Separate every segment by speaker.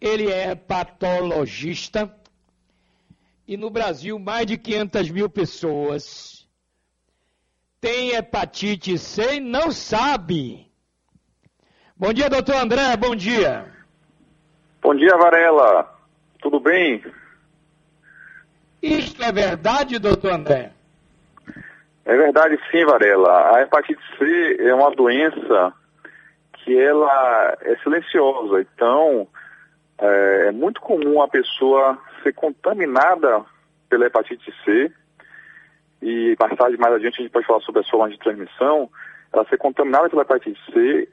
Speaker 1: ele é patologista e no Brasil mais de 500 mil pessoas têm hepatite C e não sabe. Bom dia, doutor André, bom dia.
Speaker 2: Bom dia, Varela. Tudo bem?
Speaker 1: Isto é verdade, doutor André?
Speaker 2: É verdade sim, Varela. A hepatite C é uma doença que ela é silenciosa. Então, é, é muito comum a pessoa ser contaminada pela hepatite C e mais tarde, mais adiante, a gente pode falar sobre as formas de transmissão, ela ser contaminada pela hepatite C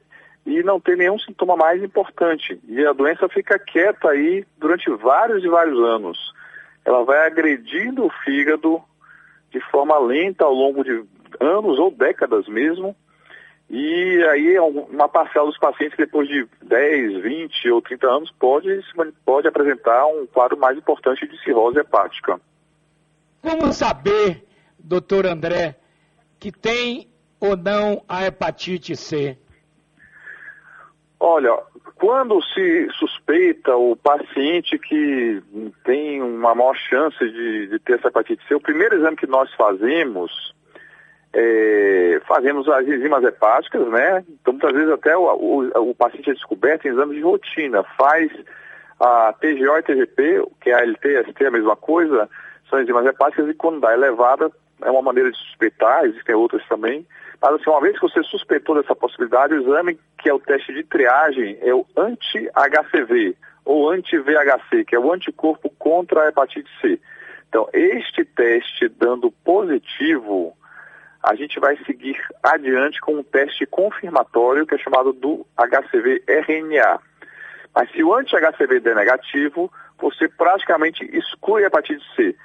Speaker 2: e não ter nenhum sintoma mais importante. E a doença fica quieta aí durante vários e vários anos. Ela vai agredindo o fígado de forma lenta ao longo de anos ou décadas mesmo, e aí uma parcela dos pacientes, depois de 10, 20 ou 30 anos, pode, pode apresentar um quadro mais importante de cirrose hepática.
Speaker 1: Como saber, doutor André, que tem ou não a hepatite C?
Speaker 2: Olha, quando se suspeita o paciente que tem uma maior chance de, de ter essa hepatite C, o primeiro exame que nós fazemos é, fazemos as enzimas hepáticas, né? Então, muitas vezes até o, o, o, paciente é descoberto em exames de rotina. Faz a TGO e TGP, que é a LT ST, a mesma coisa, são enzimas hepáticas e quando dá elevada, é uma maneira de suspeitar, existem outras também. Mas assim, uma vez que você suspeitou dessa possibilidade, o exame, que é o teste de triagem, é o anti-HCV, ou anti-VHC, que é o anticorpo contra a hepatite C. Então, este teste dando positivo, a gente vai seguir adiante com um teste confirmatório que é chamado do HCV-RNA. Mas se o anti-HCV der negativo, você praticamente exclui a hepatite C,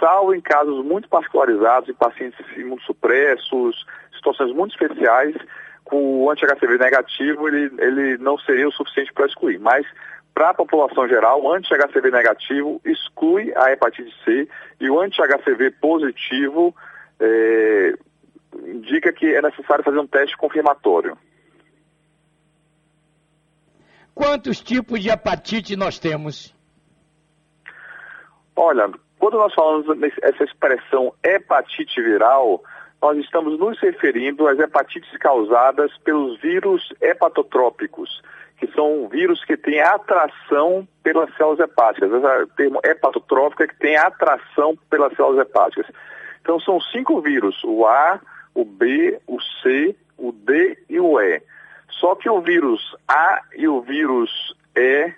Speaker 2: salvo em casos muito particularizados, em pacientes imunossupressos, situações muito especiais, com o anti-HCV negativo, ele, ele não seria o suficiente para excluir. Mas, para a população geral, o anti-HCV negativo exclui a hepatite C e o anti-HCV positivo é, indica que é necessário fazer um teste confirmatório.
Speaker 1: Quantos tipos de hepatite nós temos?
Speaker 2: Olha, quando nós falamos essa expressão hepatite viral, nós estamos nos referindo às hepatites causadas pelos vírus hepatotrópicos, que são vírus que têm atração pelas células hepáticas. Esse termo hepatotrópico é que tem atração pelas células hepáticas. Então são cinco vírus, o A, o B, o C, o D e o E. Só que o vírus A e o vírus E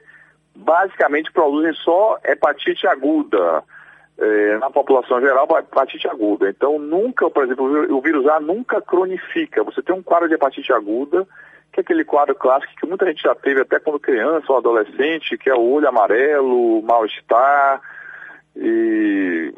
Speaker 2: basicamente produzem só hepatite aguda. É, na população geral, hepatite aguda. Então, nunca, por exemplo, o vírus A nunca cronifica. Você tem um quadro de hepatite aguda, que é aquele quadro clássico que muita gente já teve até quando criança ou adolescente, que é o olho amarelo, mal-estar, e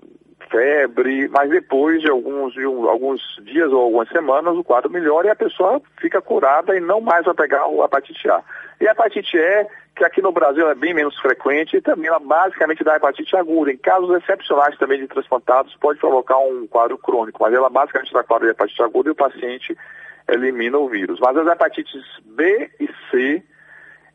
Speaker 2: febre, mas depois de alguns, de um, alguns dias ou algumas semanas o quadro melhora e a pessoa fica curada e não mais vai pegar o hepatite A. E a hepatite E, que aqui no Brasil é bem menos frequente, e também ela basicamente dá hepatite aguda. Em casos excepcionais também de transplantados, pode provocar um quadro crônico, mas ela basicamente dá quadro de hepatite aguda e o paciente elimina o vírus. Mas as hepatites B e C,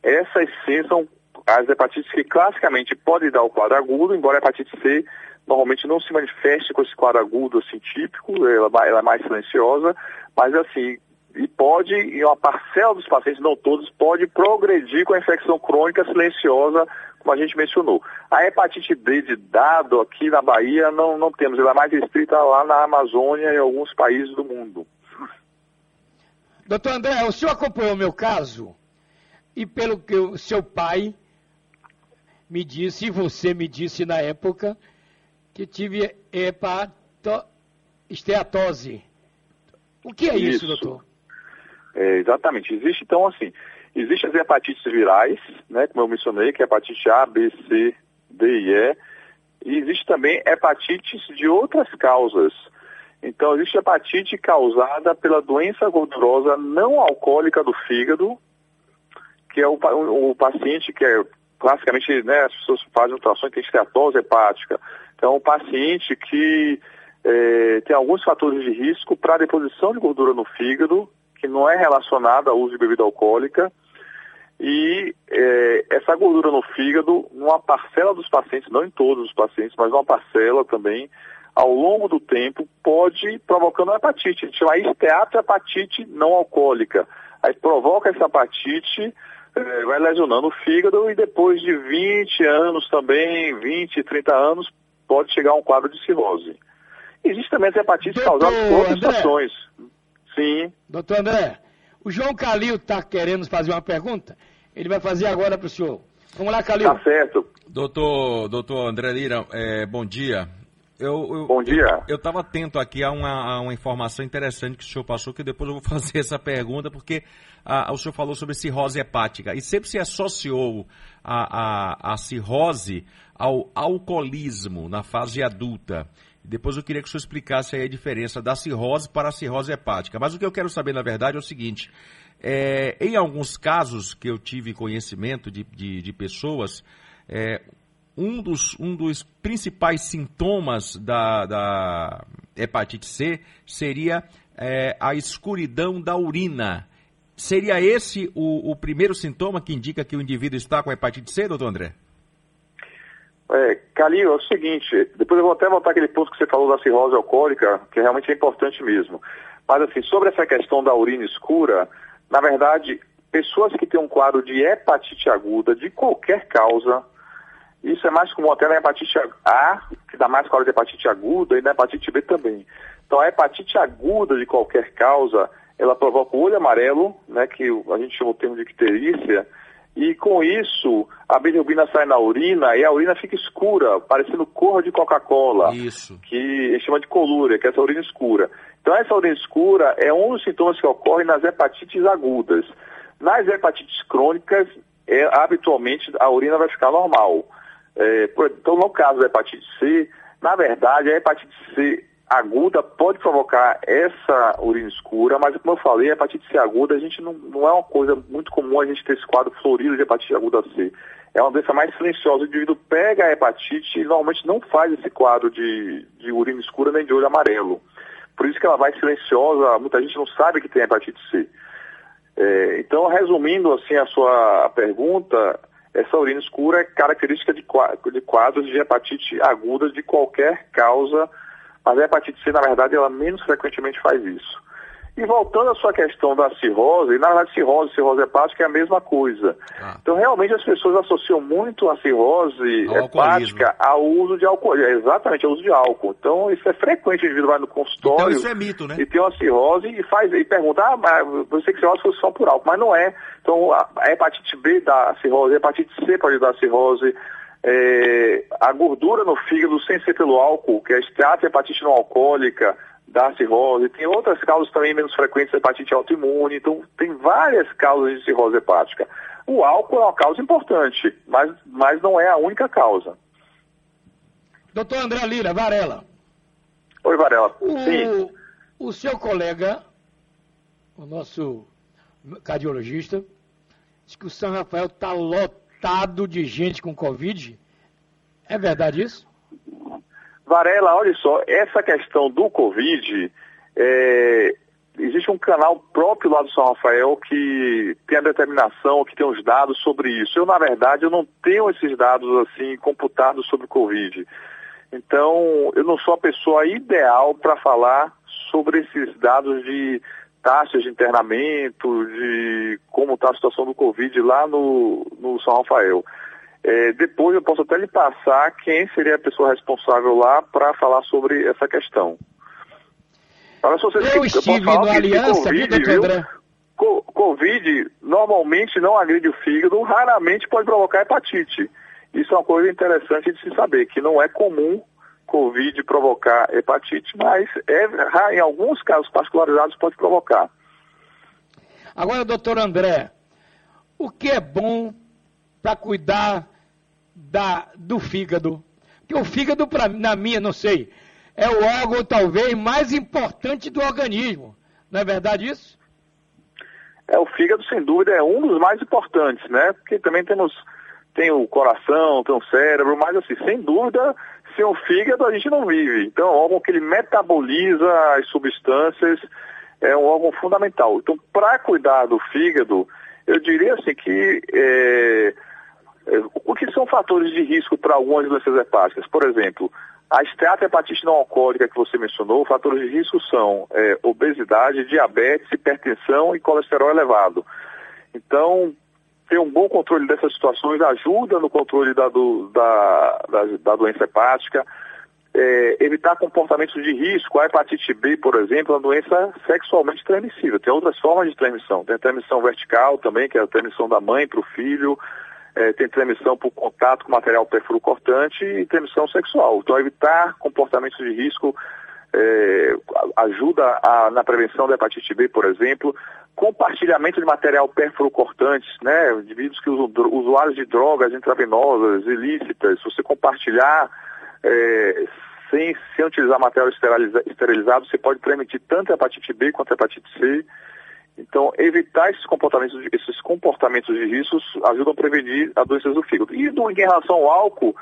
Speaker 2: essas sim são as hepatites que classicamente podem dar o quadro agudo, embora a hepatite C normalmente não se manifeste com esse quadro agudo assim típico, ela, ela é mais silenciosa, mas assim, e pode, em uma parcela dos pacientes, não todos, pode progredir com a infecção crônica silenciosa, como a gente mencionou. A hepatite D de dado aqui na Bahia não, não temos, ela é mais restrita lá na Amazônia e em alguns países do mundo.
Speaker 1: Doutor André, o senhor acompanhou o meu caso? E pelo que o seu pai me disse, e você me disse na época, que tive hepatoesteatose. O que é isso, isso doutor?
Speaker 2: É, exatamente. Existe, então, assim, existem as hepatites virais, né, como eu mencionei, que é hepatite A, B, C, D e E. E existe também hepatites de outras causas. Então, existe hepatite causada pela doença gordurosa não alcoólica do fígado, que é o, o, o paciente que é, classicamente, né, as pessoas fazem ultrassom e tem esteatose hepática. Então, o paciente que é, tem alguns fatores de risco para deposição de gordura no fígado, que não é relacionada ao uso de bebida alcoólica, E é, essa gordura no fígado, numa parcela dos pacientes, não em todos os pacientes, mas numa parcela também, ao longo do tempo, pode provocando uma hepatite. A gente chama esteatohepatite não alcoólica. Aí provoca essa hepatite, é, vai lesionando o fígado e depois de 20 anos também, 20, 30 anos, pode chegar a um quadro de cirrose. Existe também as hepatites Doutor causadas por outras situações. Sim.
Speaker 1: Doutor André, o João Calil está querendo fazer uma pergunta. Ele vai fazer agora para o senhor. Vamos lá, Calil.
Speaker 2: Tá certo.
Speaker 3: Doutor, doutor André Lira, é, bom dia.
Speaker 2: Eu, eu, Bom dia.
Speaker 3: Eu estava atento aqui a uma, a uma, informação interessante que o senhor passou, que depois eu vou fazer essa pergunta, porque a, o senhor falou sobre cirrose hepática. E sempre se associou a, a, a cirrose ao alcoolismo na fase adulta. Depois eu queria que o senhor explicasse a diferença da cirrose para a cirrose hepática. Mas o que eu quero saber, na verdade, é o seguinte: é, em alguns casos que eu tive conhecimento de, de, de pessoas, é, um dos, um dos principais sintomas da, da hepatite C seria é, a escuridão da urina. Seria esse o, o, primeiro sintoma que indica que o indivíduo está com hepatite C, doutor André?
Speaker 2: É, Calil, é o seguinte, depois eu vou até voltar aquele ponto que você falou da cirrose alcoólica, que realmente é importante mesmo. Mas assim, sobre essa questão da urina escura, na verdade, pessoas que têm um quadro de hepatite aguda, de qualquer causa, isso é mais comum até na hepatite A, que dá mais quadro de hepatite aguda, e na hepatite B também. Então, a hepatite aguda de qualquer causa, ela provoca o olho amarelo, né, que a gente chama o termo de icterícia, e com isso, a bilirrubina sai na urina e a urina fica escura, parecendo cor de Coca-Cola.
Speaker 3: Isso.
Speaker 2: Que chama de colúria, que é essa urina escura. Então, essa urina escura é um dos sintomas que ocorrem nas hepatites agudas. Nas hepatites crônicas, é, habitualmente a urina vai ficar normal. É, então, no caso da hepatite C, na verdade, a hepatite C aguda pode provocar essa urina escura, mas como eu falei, a hepatite C aguda, a gente não, não é uma coisa muito comum a gente ter esse quadro florido de hepatite aguda C. É uma doença mais silenciosa. O indivíduo pega a hepatite e normalmente não faz esse quadro de, de urina escura nem de olho amarelo. Por isso que ela vai silenciosa, muita gente não sabe que tem hepatite C. É, então, resumindo assim a sua pergunta, essa urina escura é característica de, de quadros de hepatite aguda de qualquer causa, mas a hepatite C, na verdade, ela menos frequentemente faz isso. E voltando à sua questão da cirrose, na verdade, cirrose e cirrose hepática é a mesma coisa. Ah. Então, realmente, as pessoas associam muito a cirrose ao hepática ao uso de álcool. É, exatamente, ao uso de álcool. Então, isso é frequente. O indivíduo vai no consultório então,
Speaker 3: isso é mito, né?
Speaker 2: e tem uma cirrose e, faz, e pergunta, ah, mas você que cirrose fosse só por álcool. Mas não é. Então, a, a hepatite B dá cirrose, a hepatite C pode dar cirrose. É, a gordura no fígado sem ser pelo álcool, que é a esteatohepatite não alcoólica, da cirrose, tem outras causas também menos frequentes, hepatite autoimune, então tem várias causas de cirrose hepática. O álcool é uma causa importante, mas, mas não é a única causa.
Speaker 1: Doutor André Lira, Varela.
Speaker 2: Oi, Varela.
Speaker 1: O, Sim. O seu colega, o nosso cardiologista, diz que o São Rafael está lotado de gente com Covid. É verdade isso?
Speaker 2: Varela, olha só, essa questão do Covid, é, existe um canal próprio lá do São Rafael que tem a determinação, que tem os dados sobre isso. Eu, na verdade, eu não tenho esses dados assim computados sobre Covid. Então, eu não sou a pessoa ideal para falar sobre esses dados de taxas de internamento, de como está a situação do Covid lá no, no São Rafael. É, depois eu posso até lhe passar quem seria a pessoa responsável lá para falar sobre essa questão.
Speaker 1: Olha, se você eu que, estive eu no Aliança, COVID, viu, André?
Speaker 2: Covid normalmente não agride o fígado, raramente pode provocar hepatite. Isso é uma coisa interessante de se saber, que não é comum Covid provocar hepatite, mas é, em alguns casos particularizados pode provocar.
Speaker 1: Agora, doutor André, o que é bom para cuidar da, do fígado. Porque o fígado, pra, na minha, não sei, é o órgão talvez mais importante do organismo. Não é verdade isso?
Speaker 2: É, o fígado, sem dúvida, é um dos mais importantes, né? Porque também temos, tem o coração, tem o cérebro, mas assim, sem dúvida, sem o fígado a gente não vive. Então, é um órgão que ele metaboliza as substâncias, é um órgão fundamental. Então, para cuidar do fígado, Eu diria assim que é, é, o que são fatores de risco para algumas doenças hepáticas? Por exemplo, a esteatohepatite não alcoólica que você mencionou, fatores de risco são é, obesidade, diabetes, hipertensão e colesterol elevado. Então, ter um bom controle dessas situações ajuda no controle da, do, da, da, da doença hepática. É, evitar comportamentos de risco. A hepatite B, por exemplo, é uma doença sexualmente transmissível. Tem outras formas de transmissão. Tem a transmissão vertical também, que é a transmissão da mãe para o filho. É, tem transmissão por contato com material cortante e transmissão sexual. Então, evitar comportamentos de risco é, ajuda a, na prevenção da hepatite B, por exemplo compartilhamento de material cortante, né? Indivíduos que usam usuários de drogas intravenosas, ilícitas, se você compartilhar é, sem, sem utilizar material esterilizado, você pode transmitir tanto a hepatite B quanto a hepatite C. Então, evitar esses comportamentos, esses comportamentos de riscos ajudam a prevenir as doenças do fígado. E do, em relação ao álcool,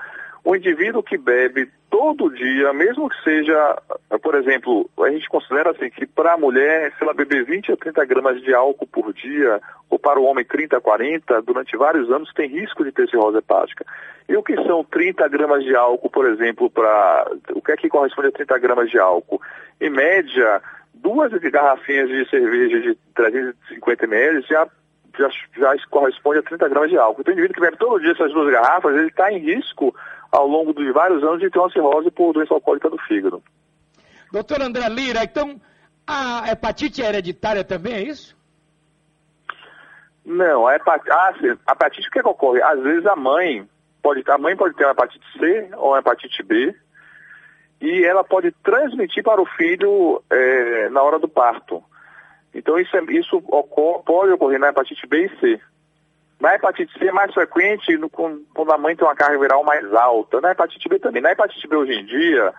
Speaker 2: o indivíduo que bebe todo dia, mesmo que seja, por exemplo, a gente considera assim que para a mulher, se ela beber 20 a 30 gramas de álcool por dia, ou para o homem 30 a 40, durante vários anos tem risco de ter cirrose hepática. E o que são 30 gramas de álcool, por exemplo, para. O que é que corresponde a 30 gramas de álcool? Em média, duas garrafinhas de cerveja de 350 ml já já, já corresponde a 30 gramas de álcool. Então, o indivíduo que bebe todo dia essas duas garrafas, ele está em risco ao longo de vários anos de ter uma cirrose por doença alcoólica do fígado.
Speaker 1: Doutor André Lira, então a hepatite é hereditária também, é isso?
Speaker 2: Não, a hepatite, ah, a hepatite o que, é que ocorre? Às vezes a mãe pode a mãe pode ter uma hepatite C ou uma hepatite B e ela pode transmitir para o filho é, na hora do parto. Então isso, é, isso ocorre, pode ocorrer na hepatite B e C. Na hepatite C é mais frequente no, quando a mãe tem uma carga viral mais alta. Na hepatite B também. Na hepatite B hoje em dia,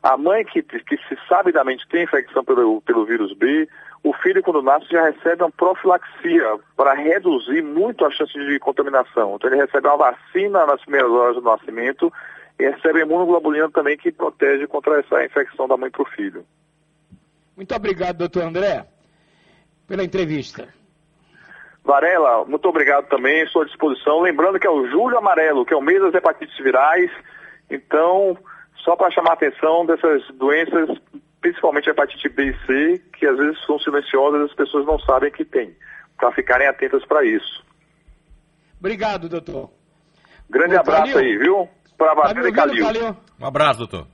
Speaker 2: a mãe que, que se sabidamente tem infecção pelo, pelo vírus B, o filho quando nasce já recebe uma profilaxia para reduzir muito a chance de contaminação. Então ele recebe uma vacina nas primeiras horas do nascimento e recebe imunoglobulina também que protege contra essa infecção da mãe para o filho.
Speaker 1: Muito obrigado, doutor André, pela entrevista.
Speaker 2: Varela, muito obrigado também, estou à disposição. Lembrando que é o Julho Amarelo, que é o mês das hepatites virais. Então, só para chamar a atenção dessas doenças, principalmente a hepatite B e C, que às vezes são silenciosas e as pessoas não sabem que tem, para ficarem atentas para isso.
Speaker 1: Obrigado, doutor.
Speaker 2: Grande abraço aí, viu? Para a tá e Calil.
Speaker 3: Um abraço, doutor.